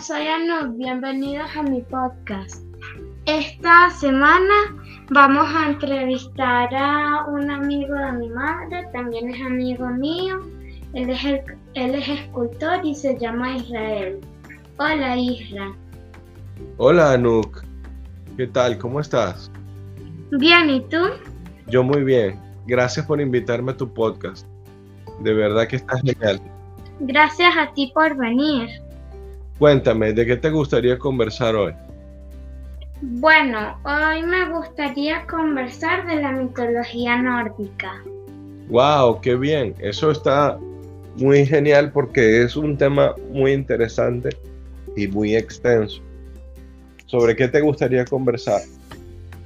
soy Anu, bienvenidos a mi podcast. Esta semana vamos a entrevistar a un amigo de mi madre, también es amigo mío. Él es, él es escultor y se llama Israel. Hola Isra. Hola Anuk, ¿qué tal? ¿Cómo estás? Bien, ¿y tú? Yo muy bien. Gracias por invitarme a tu podcast. De verdad que estás genial. Gracias a ti por venir. Cuéntame, ¿de qué te gustaría conversar hoy? Bueno, hoy me gustaría conversar de la mitología nórdica. ¡Wow! ¡Qué bien! Eso está muy genial porque es un tema muy interesante y muy extenso. ¿Sobre qué te gustaría conversar?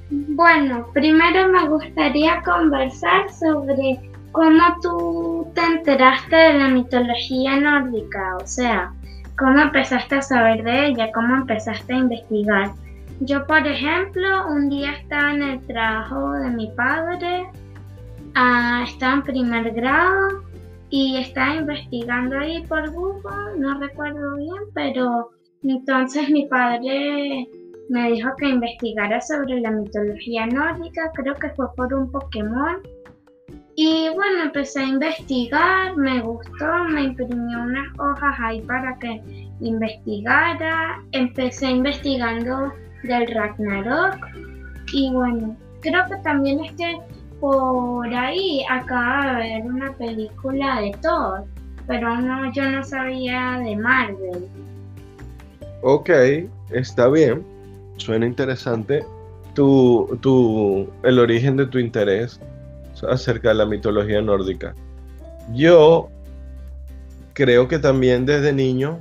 Bueno, primero me gustaría conversar sobre cómo tú te enteraste de la mitología nórdica, o sea, cómo empezaste a saber de ella, cómo empezaste a investigar. Yo, por ejemplo, un día estaba en el trabajo de mi padre, ah, estaba en primer grado y estaba investigando ahí por Google, no recuerdo bien, pero entonces mi padre me dijo que investigara sobre la mitología nórdica, creo que fue por un Pokémon. Y bueno, empecé a investigar, me gustó, me imprimió unas hojas ahí para que investigara. Empecé investigando del Ragnarok y bueno, creo que también es que por ahí acaba de ver una película de Thor, pero no, yo no sabía de Marvel. Ok, está bien suena interesante tu, tu, el origen de tu interés acerca de la mitología nórdica. Yo creo que también desde niño,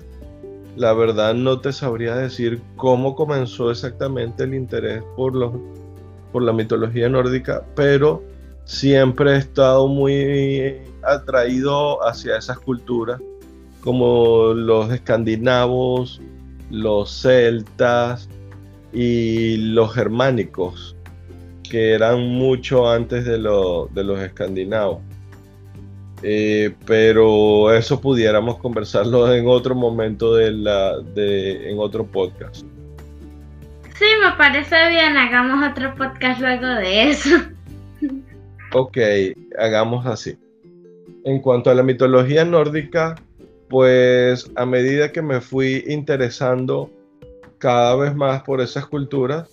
la verdad no te sabría decir cómo comenzó exactamente el interés por, los, por la mitología nórdica, pero siempre he estado muy atraído hacia esas culturas, como los escandinavos, los celtas, y los germánicos, que eran mucho antes de, los escandinavos. Eh, pero eso pudiéramos conversarlo en otro momento de la, de, en otro podcast. Sí, me parece bien, hagamos otro podcast luego de eso. Ok, hagamos así. En cuanto a la mitología nórdica, pues a medida que me fui interesando cada vez más por esas culturas.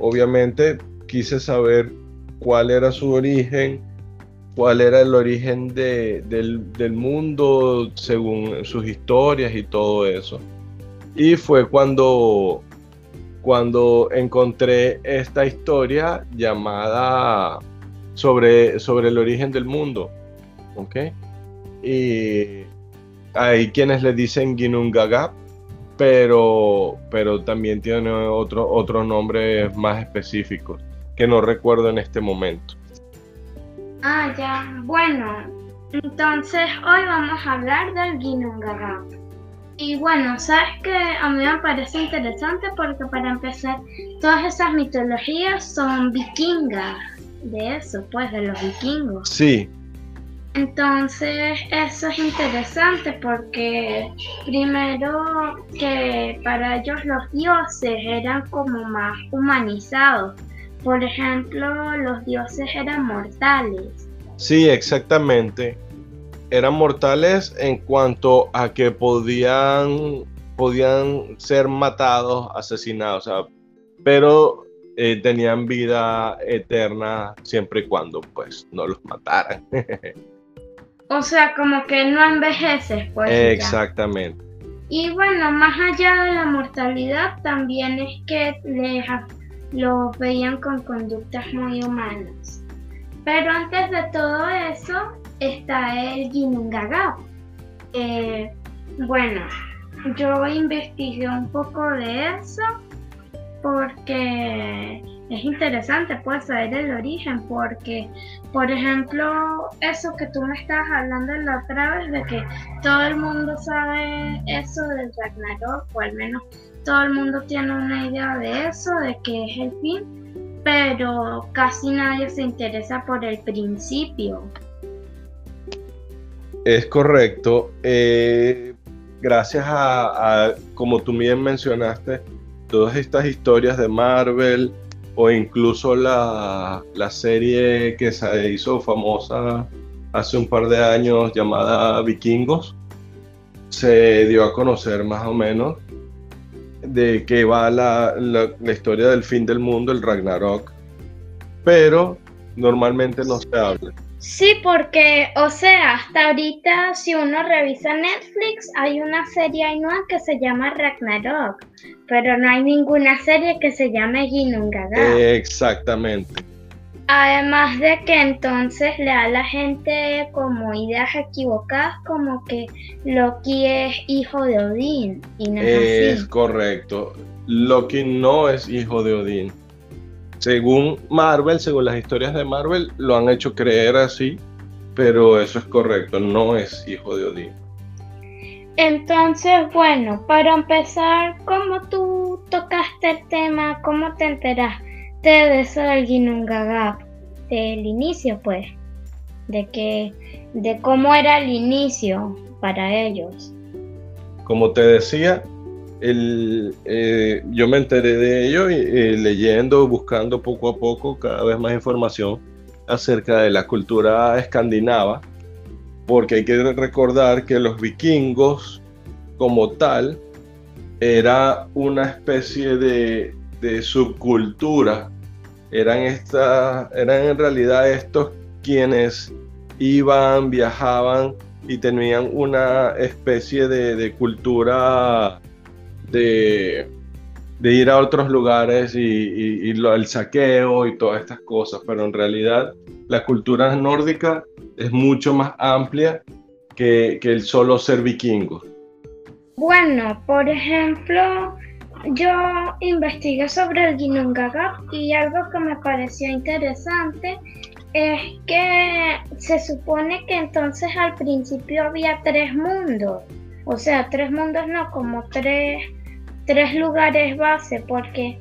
Obviamente quise saber cuál era su origen, cuál era el origen del, mundo según sus historias y todo eso. Y fue cuando, cuando encontré esta historia llamada sobre, sobre el origen del mundo. ¿Ok? Y hay quienes le dicen Ginnungagap, pero, pero también tiene otro, otros nombres más específicos que no recuerdo en este momento. Ah, ya. Bueno, entonces hoy vamos a hablar del Ginnungagap. Y bueno, sabes que a mí me parece interesante porque para empezar, todas esas mitologías son vikingas, de eso, pues, de los vikingos. Sí, entonces, eso es interesante porque primero que para ellos los dioses eran como más humanizados. Por ejemplo, los dioses eran mortales. Sí, exactamente. Eran mortales en cuanto a que podían, podían ser matados, asesinados, pero eh, tenían vida eterna siempre y cuando pues no los mataran. O sea, como que no envejeces, pues. Exactamente. Y bueno, más allá de la mortalidad, también es que les, los veían con conductas muy humanas. Pero antes de todo eso está el Ginnungagap. Eh, bueno, yo investigué un poco de eso porque es interesante pues saber el origen porque por ejemplo eso que tú me estabas hablando la otra vez de que todo el mundo sabe eso del Ragnarok o al menos todo el mundo tiene una idea de eso de que es el fin pero casi nadie se interesa por el principio. Es correcto. Eh, gracias a, como tú bien mencionaste, todas estas historias de Marvel o incluso la, la serie que se hizo famosa hace un par de años llamada Vikingos, se dio a conocer más o menos de qué va la, la, historia del fin del mundo, el Ragnarok, pero normalmente no se habla. Sí, porque, o sea, hasta ahorita si uno revisa Netflix, hay una serie nueva que se llama Ragnarok, pero no hay ninguna serie que se llame Ginnungagap. Exactamente. Además de que entonces le da a la gente como ideas equivocadas, como que Loki es hijo de Odín. Y no es, es correcto. Loki no es hijo de Odín. Según Marvel, según las historias de Marvel, lo han hecho creer así, pero eso es correcto, no es hijo de Odín. Entonces, bueno, para empezar, ¿cómo tú tocaste el tema? ¿Cómo te enteraste? De eso del Ginnungagap, del inicio, pues, de que, de cómo era el inicio para ellos. Como te decía, el, eh, yo me enteré de ello eh, leyendo, buscando poco a poco cada vez más información acerca de la cultura escandinava, porque hay que recordar que los vikingos como tal era una especie de, de subcultura eran, esta, eran en realidad estos quienes iban, viajaban y tenían una especie de, cultura de, ir a otros lugares y, el saqueo y todas estas cosas, pero en realidad la cultura nórdica es mucho más amplia que, que el solo ser vikingo. Bueno, por ejemplo, yo investigué sobre el Ginnungagap y algo que me pareció interesante es que se supone que entonces al principio había tres mundos, o sea, tres mundos no, como tres, tres lugares base, porque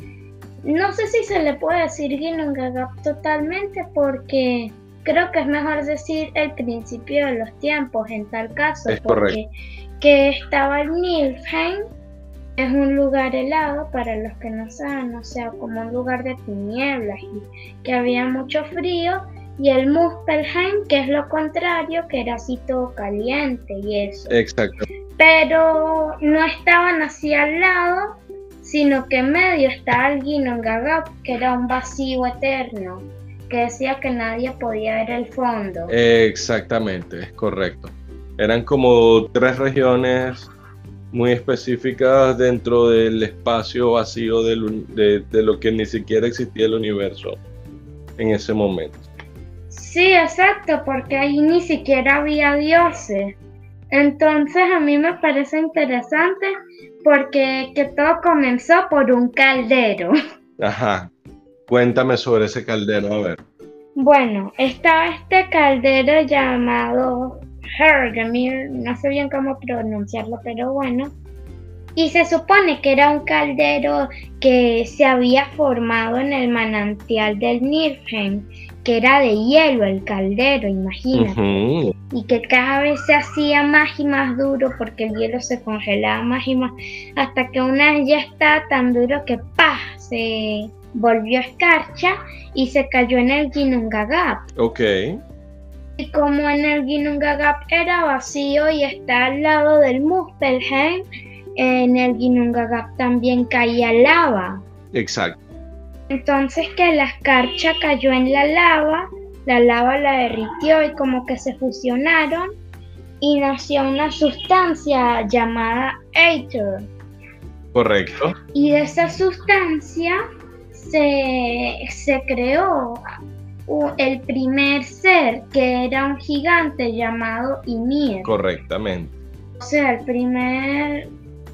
no sé si se le puede decir Ginnungagap totalmente porque creo que es mejor decir el principio de los tiempos en tal caso, es porque que estaba el Nilfheim es un lugar helado para los que no saben, o sea, como un lugar de tinieblas y que había mucho frío. Y el Muspelheim, que es lo contrario, que era así todo caliente y eso. Exacto. Pero no estaban así al lado, sino que en medio estaba el Ginnungagap, que era un vacío eterno, que decía que nadie podía ver el fondo. Exactamente, es correcto. Eran como tres regiones muy específicas dentro del espacio vacío de, lo que ni siquiera existía el universo en ese momento. Sí, exacto, porque ahí ni siquiera había dioses. Entonces a mí me parece interesante porque que todo comenzó por un caldero. Ajá. Cuéntame sobre ese caldero, a ver. Bueno, estaba este caldero llamado Hergemir, no sé bien cómo pronunciarlo, pero bueno. Y se supone que era un caldero que se había formado en el manantial del Niflheim, que era de hielo el caldero, imagínate. Y que cada vez se hacía más y más duro porque el hielo se congelaba más y más, hasta que una vez ya estaba tan duro que ¡pah! se volvió escarcha y se cayó en el Ginnungagap. Ok. Y como en el Ginnungagap era vacío y está al lado del Muspelheim, en el Ginnungagap también caía lava. Exacto. Entonces que la escarcha cayó en la lava, la lava la derritió y como que se fusionaron y nació una sustancia llamada Aether. Correcto. Y de esa sustancia se, se creó el primer ser que era un gigante llamado Ymir. Correctamente. O sea, el primer,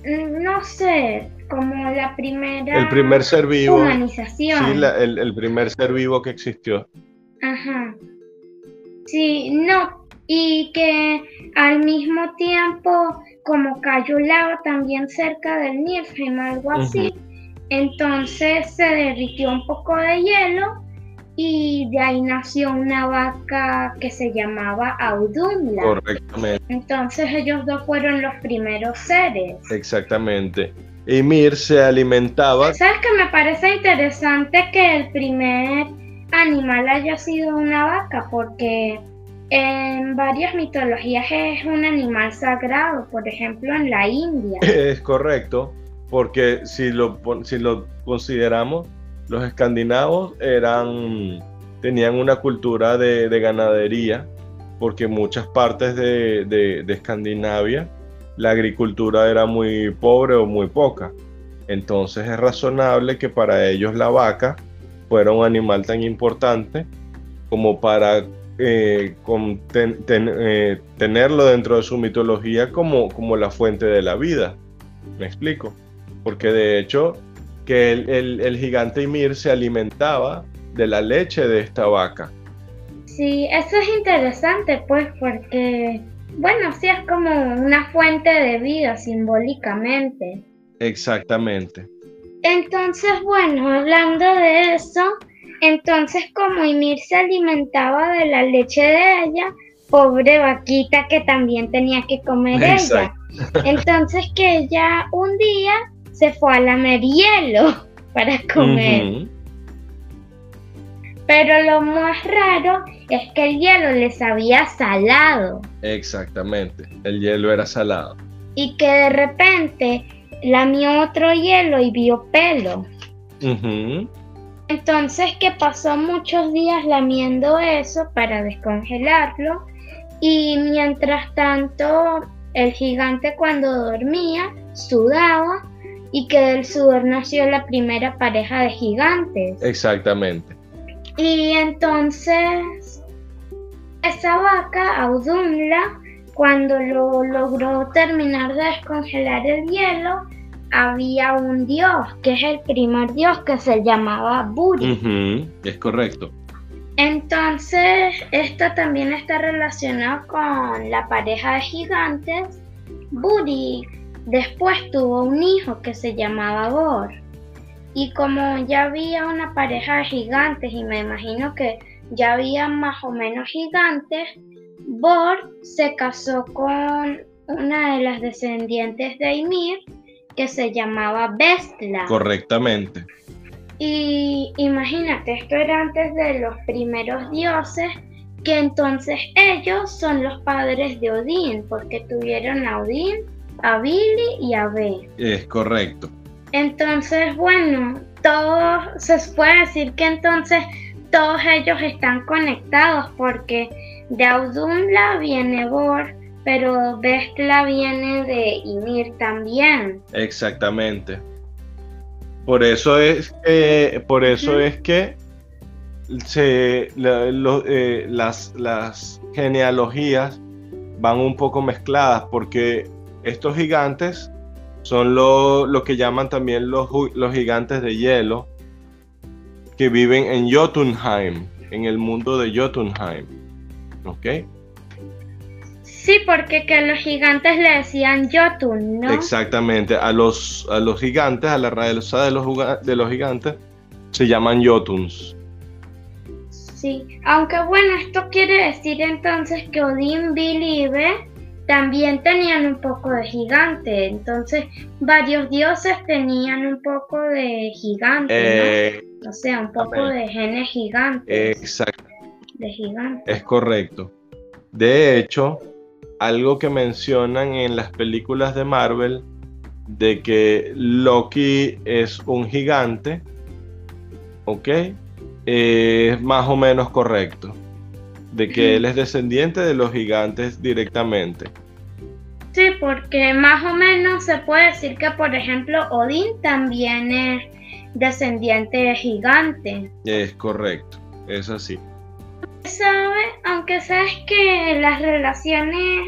no sé, como la primera el primer ser vivo, humanización. Sí, el, el, primer ser vivo que existió. Ajá. Sí, no, y que al mismo tiempo, como cayó lava también cerca del Niflheim, algo así, entonces se derritió un poco de hielo y de ahí nació una vaca que se llamaba Audumla. Correctamente. Entonces ellos dos fueron los primeros seres. Exactamente. Ymir se alimentaba. ¿Sabes que me parece interesante que el primer animal haya sido una vaca? Porque en varias mitologías es un animal sagrado, por ejemplo en la India. Es correcto, porque si lo, si lo consideramos, los escandinavos eran, tenían una cultura de, ganadería, porque muchas partes de, de, Escandinavia la agricultura era muy pobre o muy poca. Entonces es razonable que para ellos la vaca fuera un animal tan importante como para eh, eh, tenerlo dentro de su mitología como, como la fuente de la vida. ¿Me explico? Porque de hecho que el, gigante Ymir se alimentaba de la leche de esta vaca. Sí, eso es interesante, pues, porque, bueno, sí es como una fuente de vida simbólicamente. Exactamente. Entonces, bueno, hablando de eso, entonces como Ymir se alimentaba de la leche de ella, pobre vaquita que también tenía que comer ella. Entonces que ella un día se fue a lamer hielo para comer. Pero lo más raro es que el hielo les había salado. Exactamente, el hielo era salado. Y que de repente lamió otro hielo y vio pelo. Entonces que pasó muchos días lamiendo eso para descongelarlo y mientras tanto el gigante cuando dormía sudaba y que del sudor nació la primera pareja de gigantes. Exactamente. Y entonces esa vaca, Audumla, cuando lo logró terminar de descongelar el hielo, había un dios, que es el primer dios que se llamaba Buri. Es correcto. Entonces, esto también está relacionado con la pareja de gigantes. Buri Después tuvo un hijo que se llamaba Bor. Y como ya había una pareja de gigantes y me imagino que ya había más o menos gigantes, Bor se casó con una de las descendientes de Ymir que se llamaba Bestla. Correctamente. Y imagínate, esto era antes de los primeros dioses, que entonces ellos son los padres de Odín, porque tuvieron a Odín a Billy y a B. Es correcto. Entonces, bueno, todos, se puede decir que entonces todos ellos están conectados porque de Audumla viene Bor, pero Bestla viene de Ymir también. Exactamente. Por eso es que, por eso es que se, eh, las, las genealogías van un poco mezcladas porque estos gigantes son lo, que llaman también los, los, gigantes de hielo que viven en Jotunheim, en el mundo de Jotunheim. ¿Ok? Sí, porque que a los gigantes le decían Jotun, ¿no? Exactamente, a los, a los gigantes, a la raza de los, de los gigantes, se llaman Jotuns. Sí, aunque bueno, esto quiere decir entonces que Odín, y también tenían un poco de gigante, entonces varios dioses tenían un poco de gigante, eh, O sea, un poco de genes gigantes. Exacto. De gigante. Es correcto. De hecho, algo que mencionan en las películas de Marvel, de que Loki es un gigante, ¿ok? es más o menos correcto de que él es descendiente de los gigantes directamente. Sí, porque más o menos se puede decir que, por ejemplo, Odín también es descendiente de gigante. Es correcto, es así. ¿Sabe? Aunque sabes que las relaciones,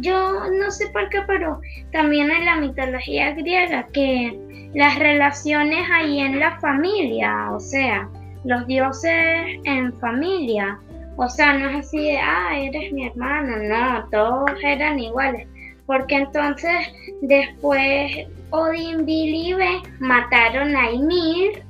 yo no sé por qué, pero también en la mitología griega, que las relaciones ahí en la familia, o sea, los dioses en familia, o sea, no es así de, ah, eres mi hermano, no, todos eran iguales. Porque entonces después Odin, Billy y B mataron a Ymir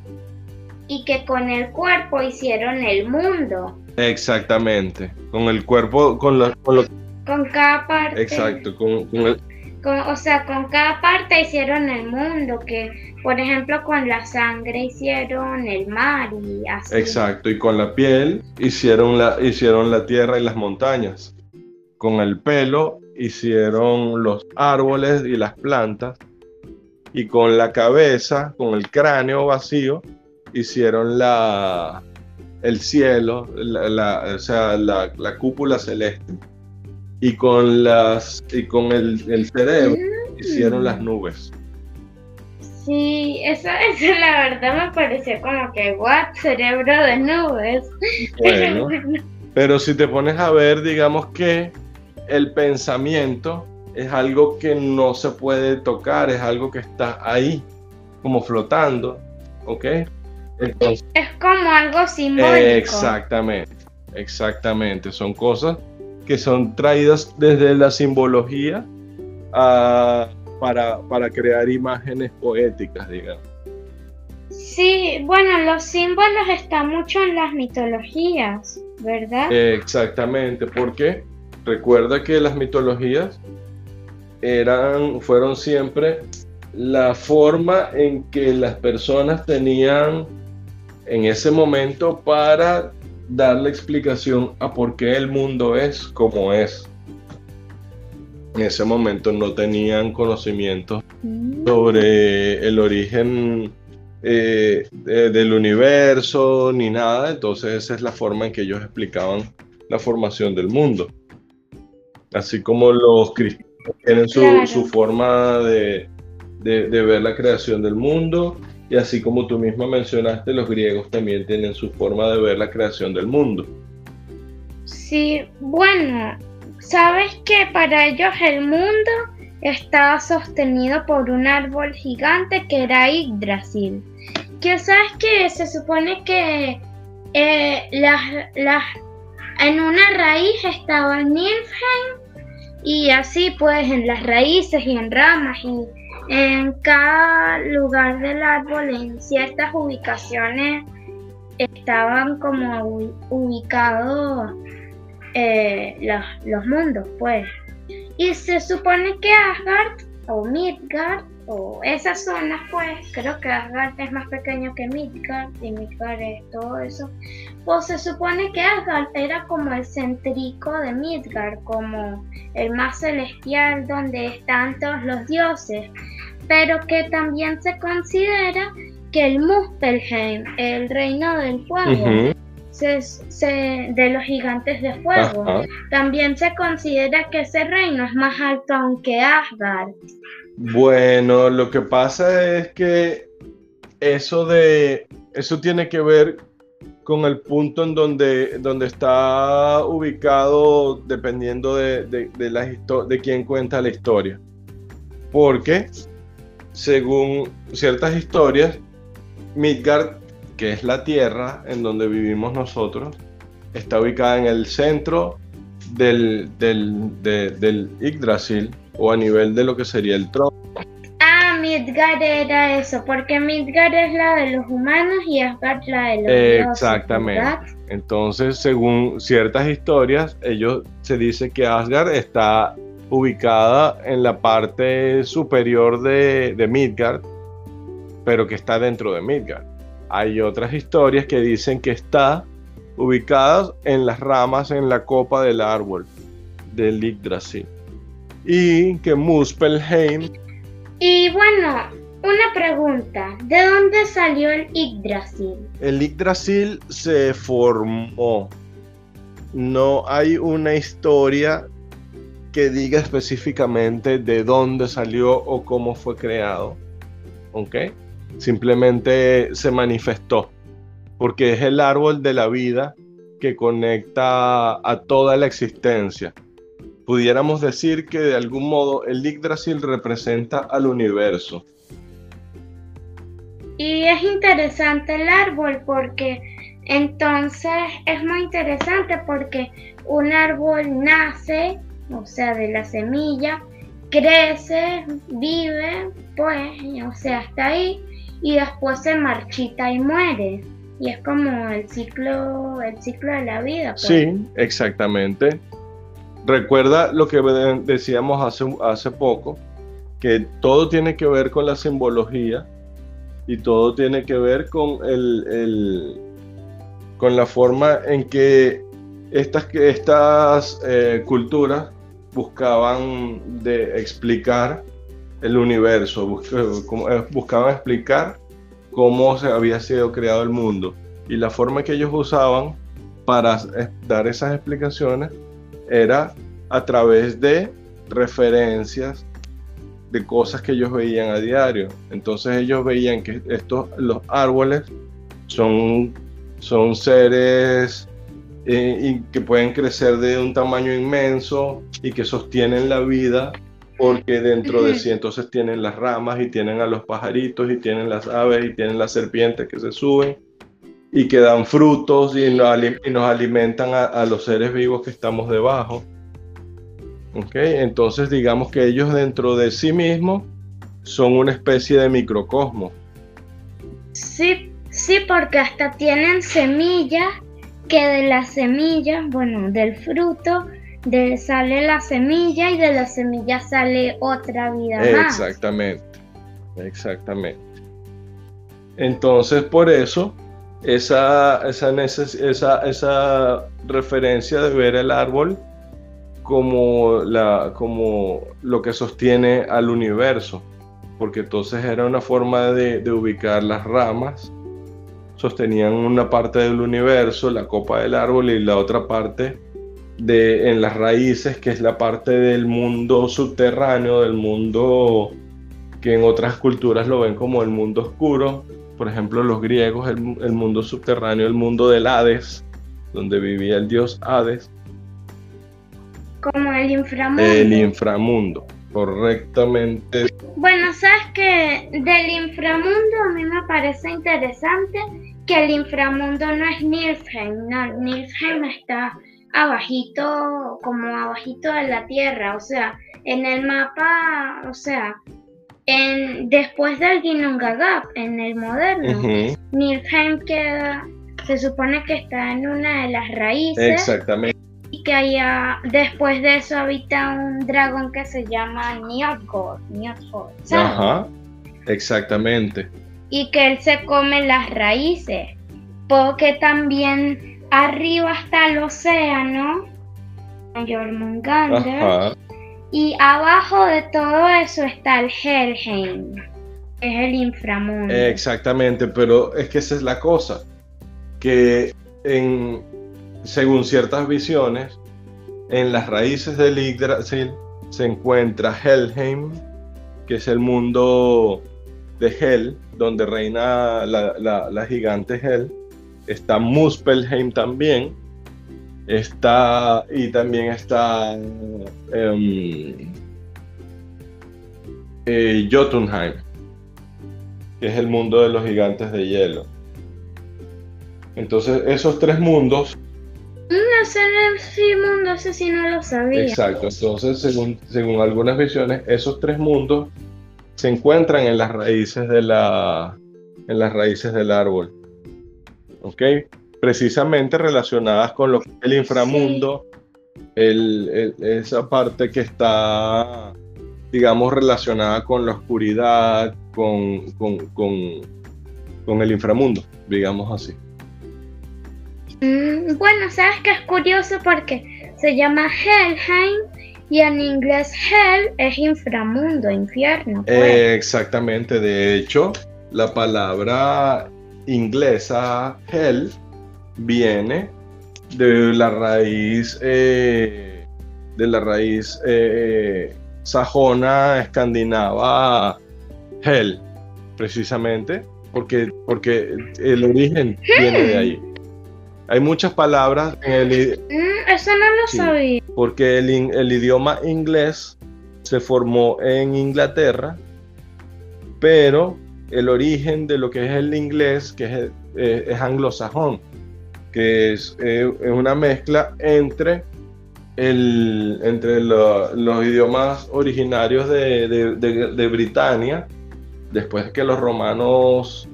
y que con el cuerpo hicieron el mundo. Exactamente, con el cuerpo, con, los, con, con cada parte. Exacto, con, con el, o sea, con cada parte hicieron el mundo, que por ejemplo con la sangre hicieron el mar y así. Exacto, y con la piel hicieron la, hicieron la tierra y las montañas. Con el pelo hicieron los árboles y las plantas. Y con la cabeza, con el cráneo vacío, hicieron la, el cielo, la, o sea, la, la cúpula celeste y con las y con el, cerebro mm. hicieron las nubes. Sí, eso, eso la verdad me pareció como que what cerebro de nubes. Bueno, pero si te pones a ver, digamos que el pensamiento es algo que no se puede tocar, es algo que está ahí, como flotando, ¿ok? es como algo simbólico. Exactamente, exactamente, son cosas que son traídas desde la simbología ah, para, para crear imágenes poéticas, digamos. Sí, bueno, los símbolos están mucho en las mitologías, ¿verdad? Exactamente, porque recuerda que las mitologías eran, fueron siempre la forma en que las personas tenían en ese momento para darle explicación a por qué el mundo es como es. En ese momento no tenían conocimiento mm. sobre el origen eh, del universo ni nada, entonces esa es la forma en que ellos explicaban la formación del mundo. Así como los cristianos tienen su, forma de, de ver la creación del mundo, y así como tú misma mencionaste, los griegos también tienen su forma de ver la creación del mundo. Sí, bueno, sabes que para ellos el mundo estaba sostenido por un árbol gigante que era Yggdrasil. Que sabes que se supone que eh, en una raíz estaba Nilfheim y así pues en las raíces y en ramas y en cada lugar del árbol, en ciertas ubicaciones, estaban como ubicados eh, los, mundos, pues. Y se supone que Asgard o Midgard o esas zonas, pues, creo que Asgard es más pequeño que Midgard y Midgard es todo eso. Pues se supone que Asgard era como el centrico de Midgard, como el más celestial donde están todos los dioses pero que también se considera que el Muspelheim, el reino del fuego, de los gigantes de fuego, también se considera que ese reino es más alto aunque Asgard. Bueno, lo que pasa es que eso de eso tiene que ver con el punto en donde, donde está ubicado dependiendo de, de, la de quién cuenta la historia. Porque según ciertas historias, Midgard, que es la tierra en donde vivimos nosotros, está ubicada en el centro del, del, Yggdrasil o a nivel de lo que sería el trono. Midgard era eso, porque Midgard es la de los humanos y Asgard la de los Exactamente. Entonces, según ciertas historias, ellos se dice que Asgard está ubicada en la parte superior de, Midgard, pero que está dentro de Midgard. Hay otras historias que dicen que está ubicada en las ramas en la copa del árbol del Yggdrasil. Y que Muspelheim. Y bueno, una pregunta, ¿de dónde salió el Yggdrasil? El Yggdrasil se formó. No hay una historia que diga específicamente de dónde salió o cómo fue creado. ¿Ok? Simplemente se manifestó. Porque es el árbol de la vida que conecta a toda la existencia. Pudiéramos decir que de algún modo el Yggdrasil representa al universo. Y es interesante el árbol porque entonces es muy interesante porque un árbol nace o sea, de la semilla, crece, vive, pues, o sea, hasta ahí, y después se marchita y muere. y es como el ciclo, el ciclo de la vida. Pues. Sí, exactamente. Recuerda lo que decíamos hace, hace poco, que todo tiene que ver con la simbología y todo tiene que ver con el, con la forma en que estas, estas eh, culturas buscaban de explicar el universo, eh, buscaban explicar cómo se había sido creado el mundo. Y la forma que ellos usaban para dar esas explicaciones era a través de referencias de cosas que ellos veían a diario. Entonces ellos veían que estos, los árboles son, son seres eh, y que pueden crecer de un tamaño inmenso y que sostienen la vida porque dentro de sí entonces tienen las ramas y tienen a los pajaritos y tienen las aves y tienen las serpientes que se suben y que dan frutos y nos, alimentan a, los seres vivos que estamos debajo. ¿Okay? Entonces digamos que ellos dentro de sí mismos son una especie de microcosmos. Sí, sí, porque hasta tienen semillas que de las semillas, bueno, del fruto, de, sale la semilla y de la semilla sale otra vida más. Exactamente, exactamente. Entonces, por eso, esa, esa, esa, esa referencia de ver el árbol como, la, como lo que sostiene al universo, porque entonces era una forma de, de ubicar las ramas sostenían una parte del universo, la copa del árbol, y la otra parte de, en las raíces, que es la parte del mundo subterráneo, del mundo que en otras culturas lo ven como el mundo oscuro. Por ejemplo, los griegos, el, el mundo subterráneo, el mundo del Hades, donde vivía el dios Hades. Como el inframundo. El inframundo, correctamente. Bueno, sabes que del inframundo a mí me parece interesante que el inframundo no es Nilfheim, no, Nilfheim está abajito, como abajito de la tierra, o sea, en el mapa, o sea, en, después del Ginnungagap, en el moderno, Nilfheim queda, se supone que está en una de las raíces. Exactamente. Y que allá, después de eso habita un dragón que se llama Njotgor, Ajá, exactamente. Y que él se come las raíces, porque también arriba está el océano, Jormungandr, y abajo de todo eso está el Helheim, que es el inframundo. Exactamente, pero es que esa es la cosa, que en, según ciertas visiones, en las raíces del Yggdrasil se encuentra Helheim, que es el mundo de Hel, donde reina la, gigante Hel. Está Muspelheim también. Está, y también está em, eh, Jotunheim, que es el mundo de los gigantes de hielo. Entonces, esos tres mundos. No sé, mundo, sí no lo sabía. Exacto, entonces, según, según algunas visiones, esos tres mundos se encuentran en las raíces de la en las raíces del árbol. ¿Ok? Precisamente relacionadas con lo que es el inframundo, esa parte que está, digamos, relacionada con la oscuridad, con, con, con, el inframundo, digamos así. Mm, bueno, sabes que es curioso porque se llama Helheim y en inglés hell es inframundo, infierno. Pues. exactamente, de hecho, la palabra inglesa hell viene de la raíz eh, de la raíz eh, sajona escandinava hell precisamente porque porque el origen viene de ahí hay muchas palabras en el... Mm, eso no lo sabía. Porque el, el, idioma inglés se formó en Inglaterra, pero el origen de lo que es el inglés, que es, eh, es anglosajón, que es, eh, es, una mezcla entre, el, entre los idiomas originarios de, de, de, de Britania, después que los romanos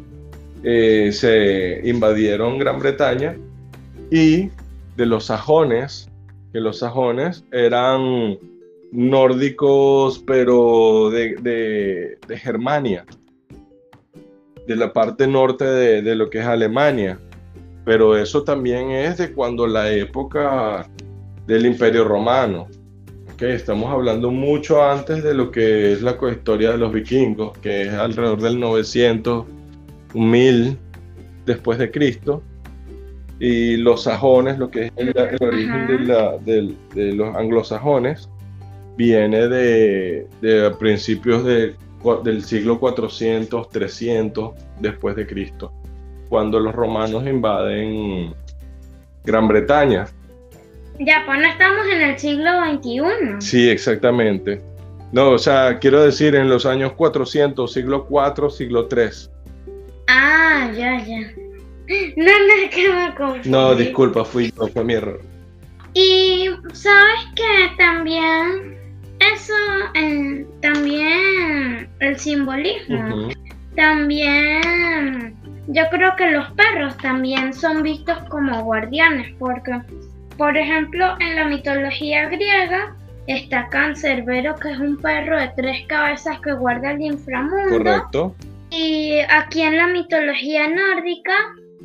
eh, se invadieron Gran Bretaña y de los sajones, que los sajones eran nórdicos, pero de, Germania, de la parte norte de, lo que es Alemania. Pero eso también es de cuando la época del Imperio Romano. Okay, estamos hablando mucho antes de lo que es la historia de los vikingos, que es alrededor del 900, 1000 después de Cristo. Y los sajones, lo que es el, origen de los anglosajones, viene de, principios del siglo 400, 300 después de Cristo, cuando los romanos invaden Gran Bretaña. Ya, pues no estamos en el siglo XXI. Sí, exactamente. No, o sea, quiero decir en los años 400, siglo 4, siglo 3. Ah, ya, ya. No, no, que me confundí. No, disculpa, fui yo, fue mi error. Y sabes que también eso eh, también el simbolismo. También yo creo que los perros también son vistos como guardianes porque, por ejemplo, en la mitología griega está Cancerbero, que es un perro de tres cabezas que guarda el inframundo. Correcto. Y aquí en la mitología nórdica,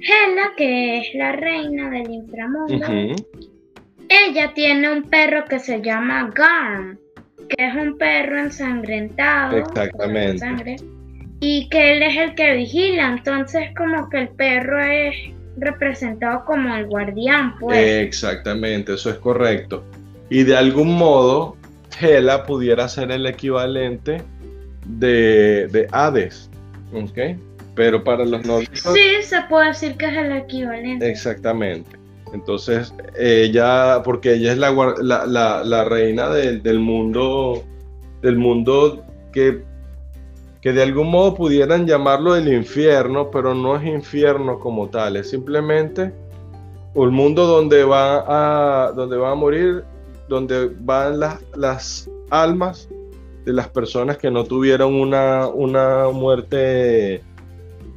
Hela, que es la reina del inframundo, ella tiene un perro que se llama Garm que es un perro ensangrentado. Exactamente. Y que él es el que vigila, entonces como que el perro es representado como el guardián, pues. Exactamente, eso es correcto. Y de algún modo, Hela pudiera ser el equivalente de, de Hades, ¿ok? Pero para los nórdicos... Sí, se puede decir que es el equivalente. Exactamente. Entonces, ella, porque ella es la, reina del mundo, del mundo que, que de algún modo pudieran llamarlo el infierno, pero no es infierno como tal, es simplemente un mundo donde va a, donde va a morir, donde van las, las almas de las personas que no tuvieron una, una muerte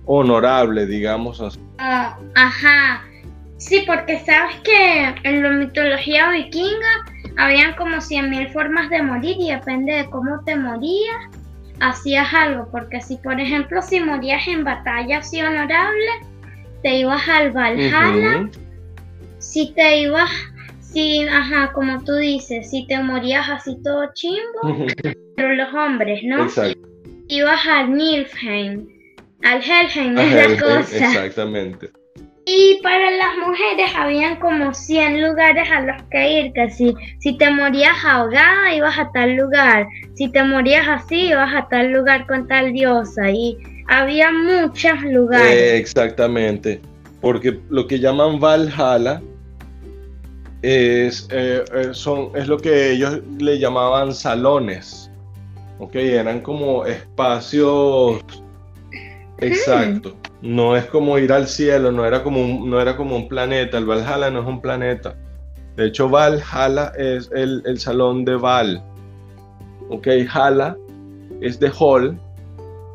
honorable, digamos así. Ah, ajá, Sí, porque sabes que en la mitología vikinga habían como 100.000 formas de morir y depende de cómo te morías, hacías algo. Porque si, por ejemplo, si morías en batalla así honorable, te ibas al Valhalla. Si te ibas, si, ajá, como tú dices, si te morías así todo chimbo, pero los hombres, ¿no? Exacto. Ibas al Nilfheim, al Helheim, es la cosa. Exactamente. Y para las mujeres habían como 100 lugares a los que ir, que si, si te morías ahogada ibas a tal lugar, si te morías así ibas a tal lugar con tal diosa y había muchos lugares. exactamente, porque lo que llaman Valhalla es, eh, eh, son, es lo que ellos le llamaban salones, ¿ok? Eran como espacios Exacto. No es como ir al cielo, no era como un, no era como un planeta. El Valhalla no es un planeta. De hecho, Valhalla es el, salón de Val. Ok, Hala es de hall.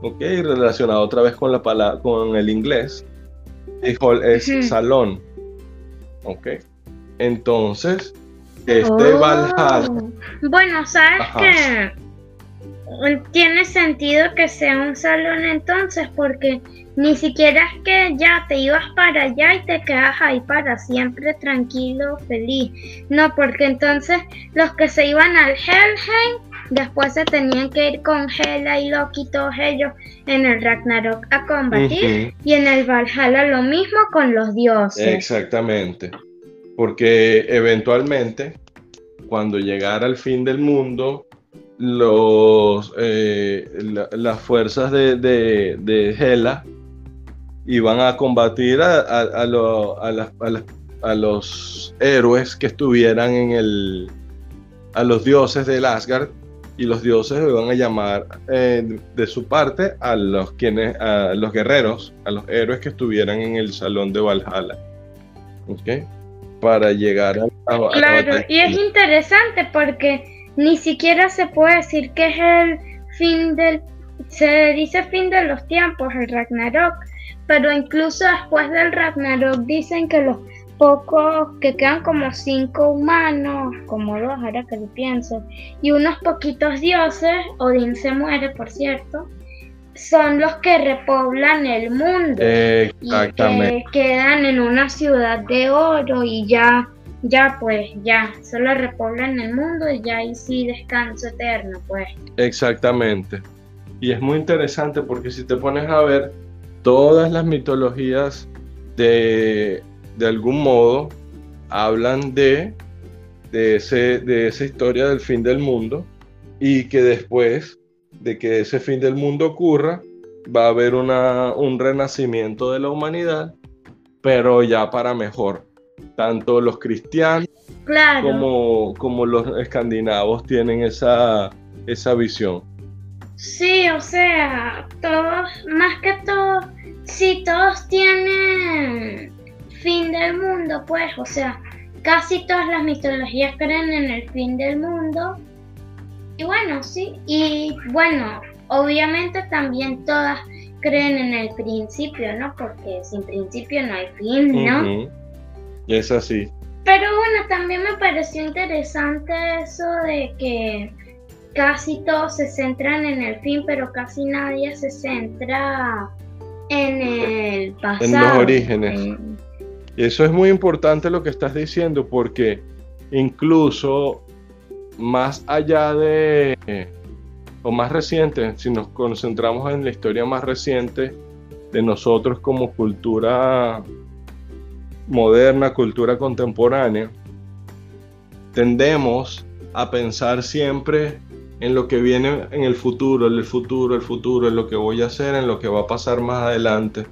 Ok, relacionado otra vez con la palabra, con el inglés. Y hall es salón. Ok. Entonces, este oh. Valhalla. Bueno, sabes que tiene sentido que sea un salón entonces porque ni siquiera es que ya te ibas para allá y te quedas ahí para siempre tranquilo, feliz. No, porque entonces los que se iban al Helheim después se tenían que ir con Hela y Loki, todos ellos en el Ragnarok a combatir y en el Valhalla lo mismo con los dioses. Exactamente, porque eventualmente cuando llegara el fin del mundo los, eh, las fuerzas de, de, de, Hela iban a combatir a, a, a, los héroes que estuvieran en el. a los dioses del Asgard y los dioses iban a llamar eh, de su parte a los quienes a los guerreros, a los héroes que estuvieran en el salón de Valhalla. ¿Ok? Para llegar a, Claro, y es interesante porque ni siquiera se puede decir que es el fin del... Se dice fin de los tiempos, el Ragnarok, pero incluso después del Ragnarok dicen que los pocos, que quedan como cinco humanos, como dos ahora que lo pienso, y unos poquitos dioses, Odín se muere por cierto, son los que repoblan el mundo. Exactamente. Y que quedan en una ciudad de oro y ya, ya pues, ya, solo repoblan el mundo y ya ahí sí descanso eterno, pues. Exactamente. Y es muy interesante porque si te pones a ver todas las mitologías de, de algún modo hablan de, de, ese, de esa historia del fin del mundo y que después de que ese fin del mundo ocurra, va a haber una, un renacimiento de la humanidad, pero ya para mejor. Tanto los cristianos como, como los escandinavos tienen esa, esa visión. Sí, o sea, todos, más que todos, sí, todos tienen fin del mundo, pues, o sea, casi todas las mitologías creen en el fin del mundo y bueno, sí, y bueno, obviamente también todas creen en el principio, ¿no? Porque sin principio no hay fin, ¿no? Es así. Pero bueno, también me pareció interesante eso de que casi todos se centran en el fin, pero casi nadie se centra en el pasado. En los orígenes. Y eso es muy importante lo que estás diciendo, porque incluso más allá de, o más reciente, si nos concentramos en la historia más reciente de nosotros como cultura moderna, cultura contemporánea, tendemos a pensar siempre en lo que viene en el futuro, en el futuro, el futuro, en lo que voy a hacer, en lo que va a pasar más adelante.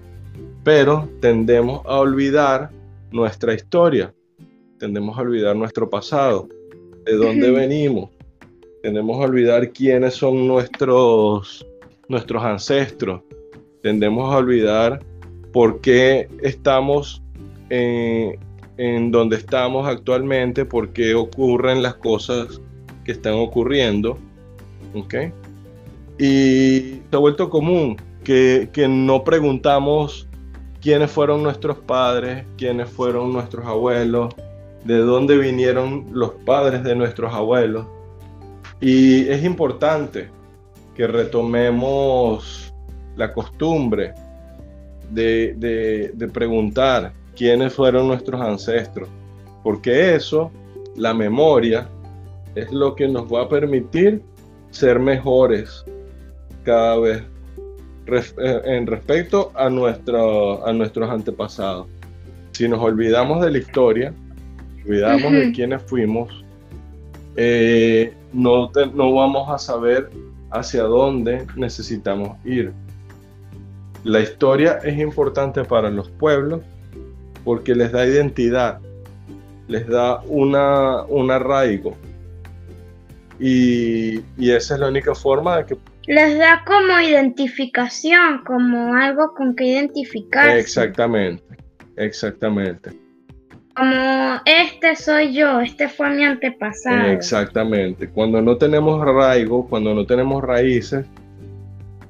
Pero tendemos a olvidar nuestra historia, tendemos a olvidar nuestro pasado de dónde venimos. Tendemos a olvidar quiénes son nuestros, nuestros ancestros. Tendemos a olvidar por qué estamos en, en donde estamos actualmente, por qué ocurren las cosas que están ocurriendo. ¿okay? Y se ha vuelto común que, que no preguntamos quiénes fueron nuestros padres, quiénes fueron nuestros abuelos, de dónde vinieron los padres de nuestros abuelos. Y es importante que retomemos la costumbre de, preguntar quiénes fueron nuestros ancestros, porque eso, la memoria, es lo que nos va a permitir ser mejores cada vez eh, en respecto a, nuestro, a nuestros antepasados. Si nos olvidamos de la historia, cuidamos de quiénes fuimos, eh, no, no vamos a saber hacia dónde necesitamos ir. La historia es importante para los pueblos porque les da identidad, les da una, un arraigo. Y, y, esa es la única forma de que... Les da como identificación, como algo con que identificar. Exactamente, exactamente. Como este soy yo, este fue mi antepasado. Exactamente. Cuando no tenemos arraigo, cuando no tenemos raíces,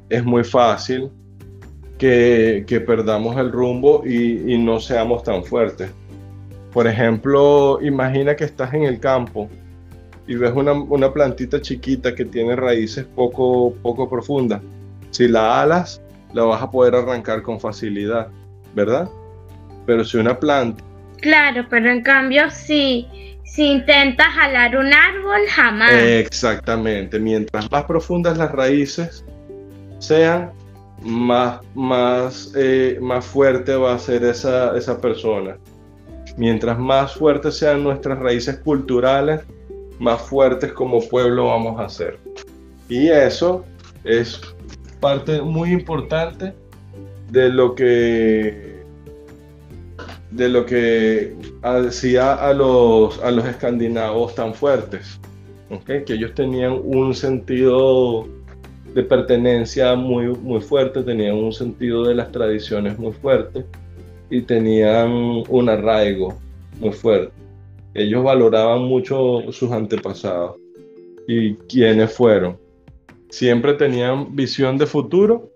es muy fácil que, perdamos el rumbo y, no seamos tan fuertes. Por ejemplo, imagina que estás en el campo y ves una, plantita chiquita que tiene raíces poco, poco profundas. Si la alas, la vas a poder arrancar con facilidad, ¿verdad? Pero si una planta Claro, pero en cambio si, si intentas jalar un árbol, jamás. Exactamente, mientras más profundas las raíces sean, más, más, eh, más fuerte va a ser esa, esa persona. Mientras más fuertes sean nuestras raíces culturales, más fuertes como pueblo vamos a ser. Y eso es parte muy importante de lo que de lo que hacía a los, a los escandinavos tan fuertes, que ellos tenían un sentido de pertenencia muy, muy fuerte, tenían un sentido de las tradiciones muy fuerte y tenían un arraigo muy fuerte. Ellos valoraban mucho sus antepasados y quiénes fueron. Siempre tenían visión de futuro,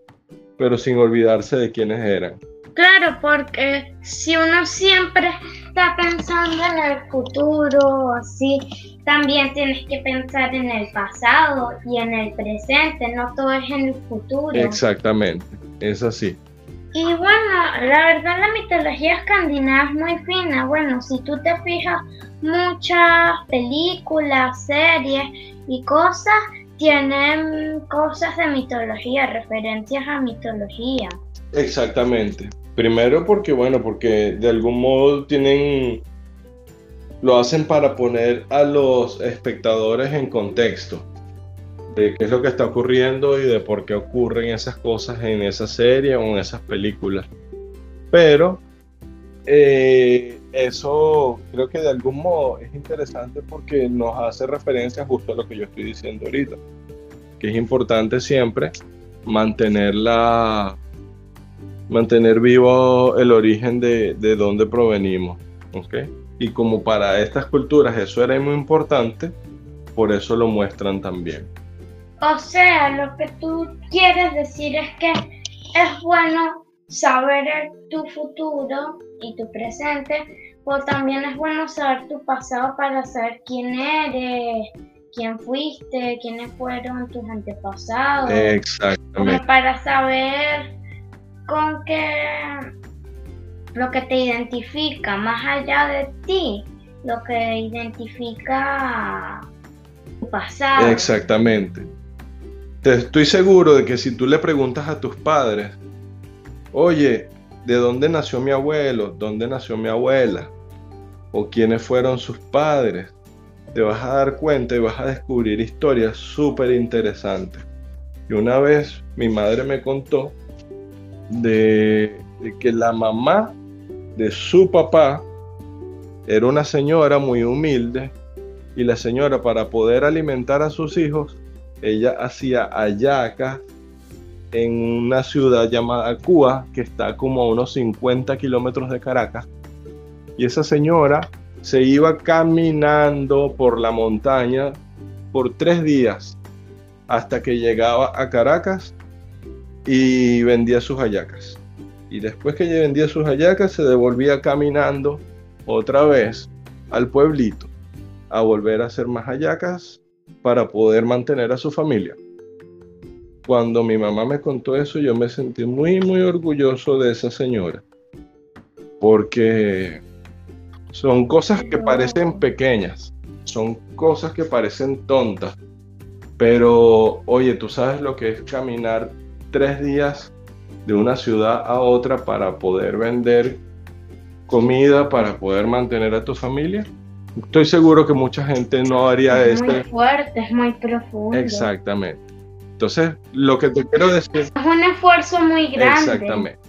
pero sin olvidarse de quiénes eran. Claro, porque si uno siempre está pensando en el futuro, así, también tienes que pensar en el pasado y en el presente, no todo es en el futuro. Exactamente, es así. Y bueno, la verdad la mitología escandinava es muy fina. Bueno, si tú te fijas, muchas películas, series y cosas tienen cosas de mitología, referencias a mitología. Exactamente. Primero porque, bueno, porque de algún modo tienen, lo hacen para poner a los espectadores en contexto de qué es lo que está ocurriendo y de por qué ocurren esas cosas en esa serie o en esas películas. Pero eh, eso creo que de algún modo es interesante porque nos hace referencia justo a lo que yo estoy diciendo ahorita, que es importante siempre mantener la, mantener vivo el origen de, de dónde provenimos. ¿okay? Y como para estas culturas eso era muy importante, por eso lo muestran también. O sea, lo que tú quieres decir es que es bueno saber tu futuro y tu presente, pero también es bueno saber tu pasado para saber quién eres, quién fuiste, quiénes fueron tus antepasados. Exactamente. para saber con qué lo que te identifica más allá de ti, lo que identifica tu pasado. Exactamente. estoy seguro de que si tú le preguntas a tus padres, oye, ¿de dónde nació mi abuelo? ¿Dónde nació mi abuela? ¿O quiénes fueron sus padres? Te vas a dar cuenta y vas a descubrir historias súper interesantes. Y una vez mi madre me contó de, que la mamá de su papá era una señora muy humilde y la señora para poder alimentar a sus hijos, ella hacía ayacas en una ciudad llamada Cuba, que está como a unos 50 kilómetros de Caracas. Y esa señora se iba caminando por la montaña por tres días hasta que llegaba a Caracas y vendía sus hallacas. Y después que vendía sus hallacas, se devolvía caminando otra vez al pueblito a volver a hacer más hallacas para poder mantener a su familia. Cuando mi mamá me contó eso, yo me sentí muy, muy orgulloso de esa señora. Porque son cosas que parecen pequeñas, son cosas que parecen tontas. Pero, oye, tú sabes lo que es caminar tres días de una ciudad a otra para poder vender comida, para poder mantener a tu familia. Estoy seguro que mucha gente no haría eso. Es muy fuerte, es muy profundo. Exactamente. Entonces, lo que te quiero decir... Es un esfuerzo muy grande. Exactamente.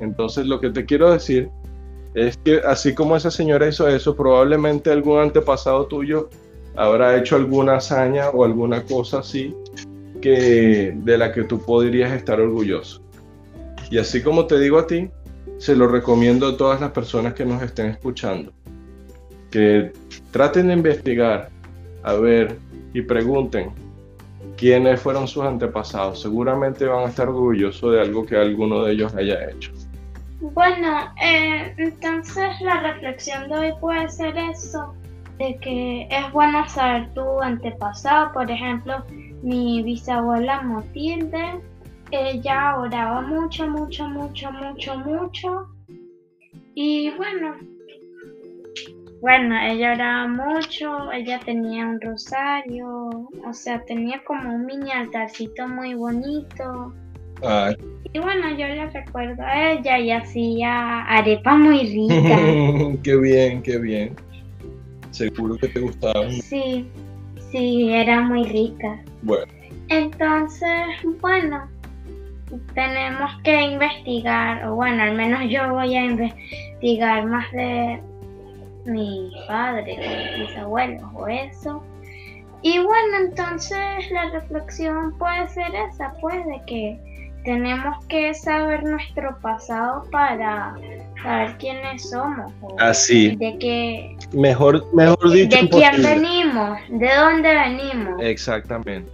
Entonces, lo que te quiero decir es que así como esa señora hizo eso, probablemente algún antepasado tuyo habrá hecho alguna hazaña o alguna cosa así que, de la que tú podrías estar orgulloso. Y así como te digo a ti, se lo recomiendo a todas las personas que nos estén escuchando. Que traten de investigar, a ver y pregunten quiénes fueron sus antepasados. Seguramente van a estar orgullosos de algo que alguno de ellos haya hecho. Bueno, eh, entonces la reflexión de hoy puede ser eso, de que es bueno saber tu antepasado, por ejemplo, mi bisabuela Matilde, ella oraba mucho, mucho, mucho, mucho, mucho. Y bueno, bueno, ella oraba mucho, ella tenía un rosario, o sea, tenía como un mini altarcito muy bonito. Y bueno, yo le recuerdo a ella y hacía arepa muy rica. qué bien, qué bien. Seguro que te gustaba. Sí, sí, era muy rica. Bueno. Entonces, bueno, tenemos que investigar, o bueno, al menos yo voy a investigar más de mi padre, de mis abuelos o eso. Y bueno, entonces la reflexión puede ser esa, pues, de que tenemos que saber nuestro pasado para saber quiénes somos. Así. De que. Mejor, mejor dicho. De quién venimos, de dónde venimos. Exactamente.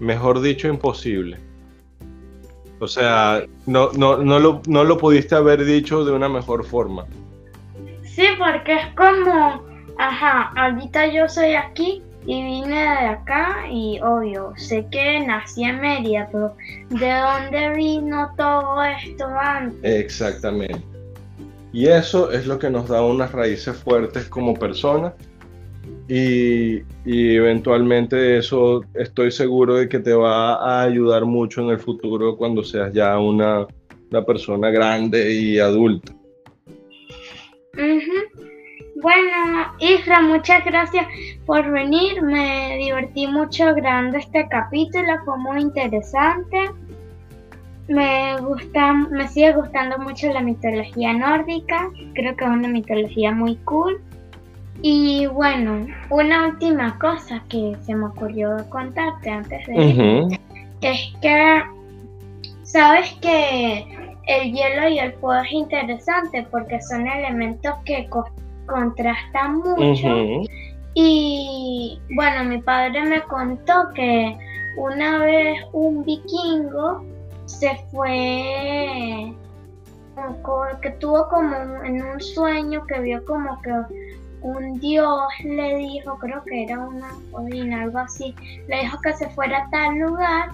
Mejor dicho, imposible. O sea, no, no, no, lo, no lo pudiste haber dicho de una mejor forma. Sí, porque es como, ajá, ahorita yo soy aquí y vine de acá y obvio, sé que nací en Mérida, pero ¿de dónde vino todo esto antes? Exactamente. Y eso es lo que nos da unas raíces fuertes como personas y, eventualmente eso estoy seguro de que te va a ayudar mucho en el futuro cuando seas ya una, persona grande y adulta. Bueno, Isra, muchas gracias por venir. Me divertí mucho grabando este capítulo, fue muy interesante. Me gusta, me sigue gustando mucho la mitología nórdica. Creo que es una mitología muy cool. Y bueno, una última cosa que se me ocurrió contarte antes de ir es que sabes que el hielo y el fuego es interesante porque son elementos que contrastan mucho. Y bueno, mi padre me contó que una vez un vikingo se fue que tuvo como en un sueño que vio como que un dios le dijo, creo que era una odina, algo así, le dijo que se fuera a tal lugar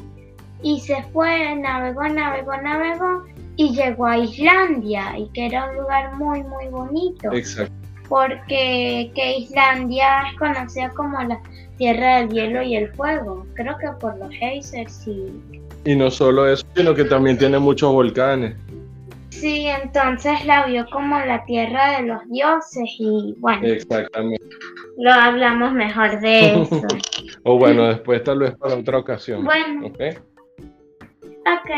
y se fue, navegó, navegó, navegó y llegó a Islandia y que era un lugar muy, muy bonito. Exacto. Porque que Islandia es conocida como la tierra del hielo y el fuego, creo que por los geysers y... Y no solo eso, sino que también tiene muchos volcanes. Sí, entonces la vio como la tierra de los dioses y bueno. Exactamente. Lo hablamos mejor de eso. o bueno, después tal vez para otra ocasión. Bueno. Ok. Ok,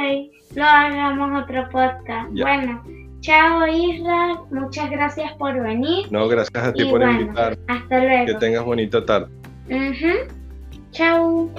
lo hagamos otro podcast. Bueno, chao Isra, muchas gracias por venir. No, gracias a ti por invitar. Hasta luego. Que tengas bonita tarde. Chao.